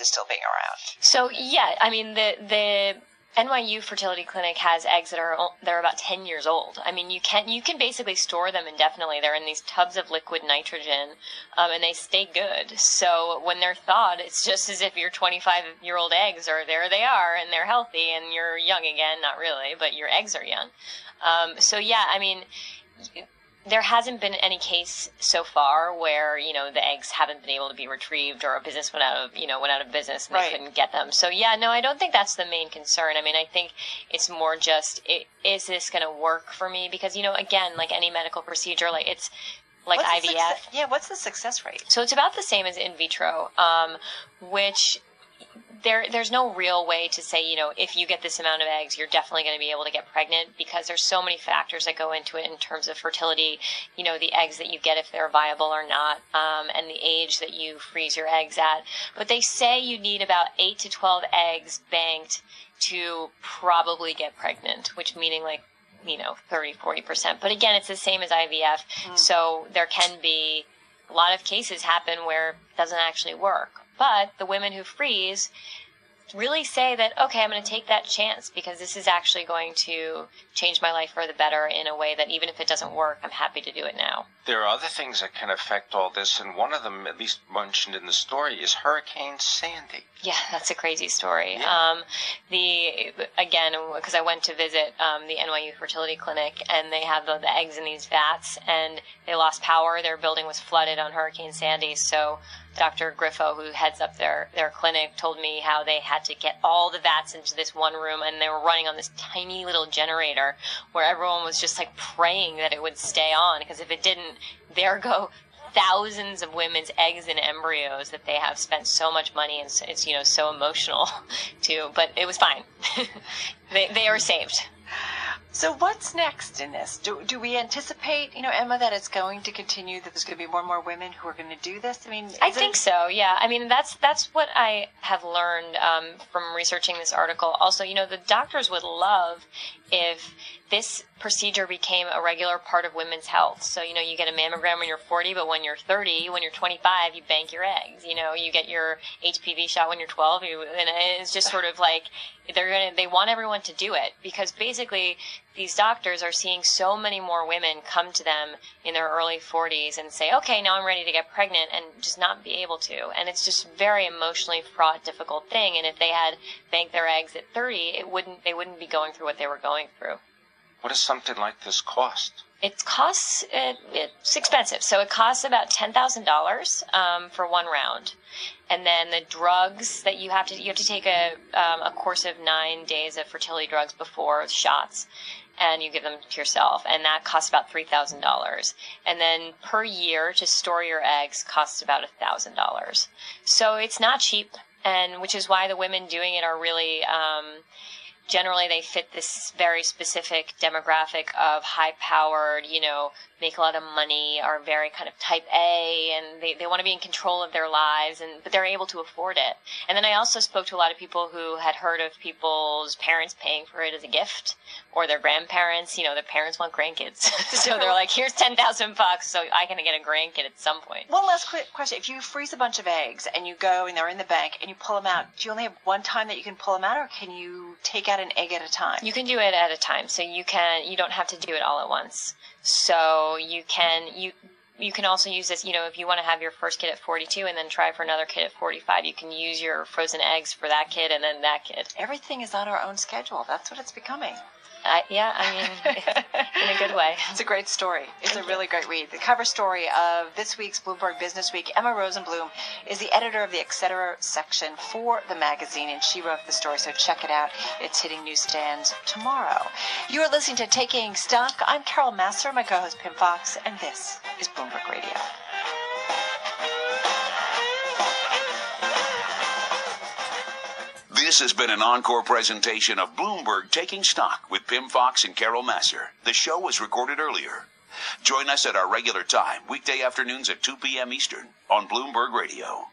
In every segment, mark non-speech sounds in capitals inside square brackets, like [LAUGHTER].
is still being around. So yeah, I mean the the NYU fertility clinic has eggs that are they're about 10 years old. I mean, you can you can basically store them indefinitely. They're in these tubs of liquid nitrogen, um, and they stay good. So when they're thawed, it's just as if your 25 year old eggs are there. They are, and they're healthy, and you're young again. Not really, but your eggs are young. Um, so yeah, I mean there hasn't been any case so far where you know the eggs haven't been able to be retrieved or a business went out of you know went out of business and right. they couldn't get them. So yeah, no, I don't think that's the main concern. I mean, I think it's more just it, is this going to work for me? Because you know, again, like any medical procedure, like it's like what's IVF. yeah, what's the success rate? So it's about the same as in vitro, um, which there there's no real way to say you know if you get this amount of eggs you're definitely going to be able to get pregnant because there's so many factors that go into it in terms of fertility you know the eggs that you get if they're viable or not um, and the age that you freeze your eggs at but they say you need about 8 to 12 eggs banked to probably get pregnant which meaning like you know 30 40% but again it's the same as ivf mm. so there can be a lot of cases happen where it doesn't actually work. But the women who freeze really say that, okay, I'm going to take that chance because this is actually going to change my life for the better in a way that even if it doesn't work, I'm happy to do it now. There are other things that can affect all this, and one of them, at least mentioned in the story, is Hurricane Sandy. Yeah, that's a crazy story. Yeah. Um, the again, because I went to visit um, the NYU fertility clinic, and they have the, the eggs in these vats, and they lost power. Their building was flooded on Hurricane Sandy, so Dr. Grifo, who heads up their, their clinic, told me how they had to get all the vats into this one room and they were running on this tiny little generator where everyone was just like praying that it would stay on because if it didn't, there go thousands of women's eggs and embryos that they have spent so much money and it's, you know, so emotional [LAUGHS] to, but it was fine. [LAUGHS] they, they are saved. So what's next in this? Do, do we anticipate, you know, Emma, that it's going to continue? That there's going to be more and more women who are going to do this? I mean, I think it... so. Yeah. I mean, that's that's what I have learned um, from researching this article. Also, you know, the doctors would love if this procedure became a regular part of women's health. So, you know, you get a mammogram when you're 40, but when you're 30, when you're 25, you bank your eggs. You know, you get your HPV shot when you're 12, you, and it's just sort of like they're gonna, they want everyone to do it because basically these doctors are seeing so many more women come to them in their early 40s and say, okay, now I'm ready to get pregnant and just not be able to. And it's just very emotionally fraught, difficult thing. And if they had banked their eggs at 30, it wouldn't, they wouldn't be going through what they were going through. What does something like this cost? It costs it, it's expensive. So it costs about ten thousand um, dollars for one round, and then the drugs that you have to you have to take a um, a course of nine days of fertility drugs before shots, and you give them to yourself, and that costs about three thousand dollars. And then per year to store your eggs costs about a thousand dollars. So it's not cheap, and which is why the women doing it are really. Um, generally they fit this very specific demographic of high powered, you know, make a lot of money, are very kind of type A, and they, they want to be in control of their lives, and but they're able to afford it. And then I also spoke to a lot of people who had heard of people's parents paying for it as a gift, or their grandparents. You know, their parents want grandkids, [LAUGHS] so they're like, "Here's ten thousand bucks, so I can get a grandkid at some point." One last quick question: If you freeze a bunch of eggs and you go and they're in the bank and you pull them out, do you only have one time that you can pull them out, or can you take out an egg at a time? You can do it at a time, so you can. You don't have to do it all at once. So you can you you can also use this, you know, if you want to have your first kid at 42 and then try for another kid at 45, you can use your frozen eggs for that kid and then that kid. Everything is on our own schedule. That's what it's becoming. Yeah, I mean, [LAUGHS] in a good way. It's a great story. It's Thank a really you. great read. The cover story of this week's Bloomberg Business Week, Emma Rosenblum is the editor of the Etc. section for the magazine, and she wrote the story, so check it out. It's hitting newsstands tomorrow. You are listening to Taking Stock. I'm Carol Massar, my co-host Pimm Fox, and this is Bloomberg Radio. This has been an encore presentation of Bloomberg Taking Stock with Pimm Fox and Carol Massar. The show was recorded earlier. Join us at our regular time, weekday afternoons at 2 p.m. Eastern on Bloomberg Radio.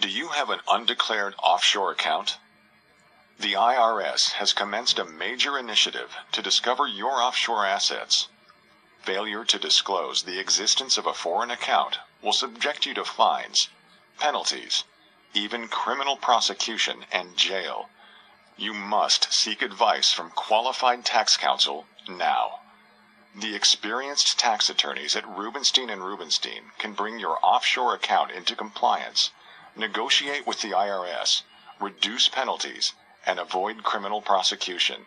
Do you have an undeclared offshore account? The IRS has commenced a major initiative to discover your offshore assets. Failure to disclose the existence of a foreign account will subject you to fines, penalties, even criminal prosecution and jail. You must seek advice from qualified tax counsel now. The experienced tax attorneys at Rubenstein and Rubenstein can bring your offshore account into compliance, negotiate with the IRS, reduce penalties, and avoid criminal prosecution.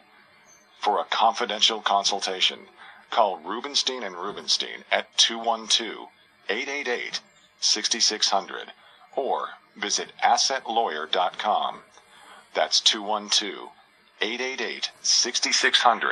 For a confidential consultation, call Rubenstein and Rubenstein at 212-888-6600 or visit assetlawyer.com. That's 212 888 6600.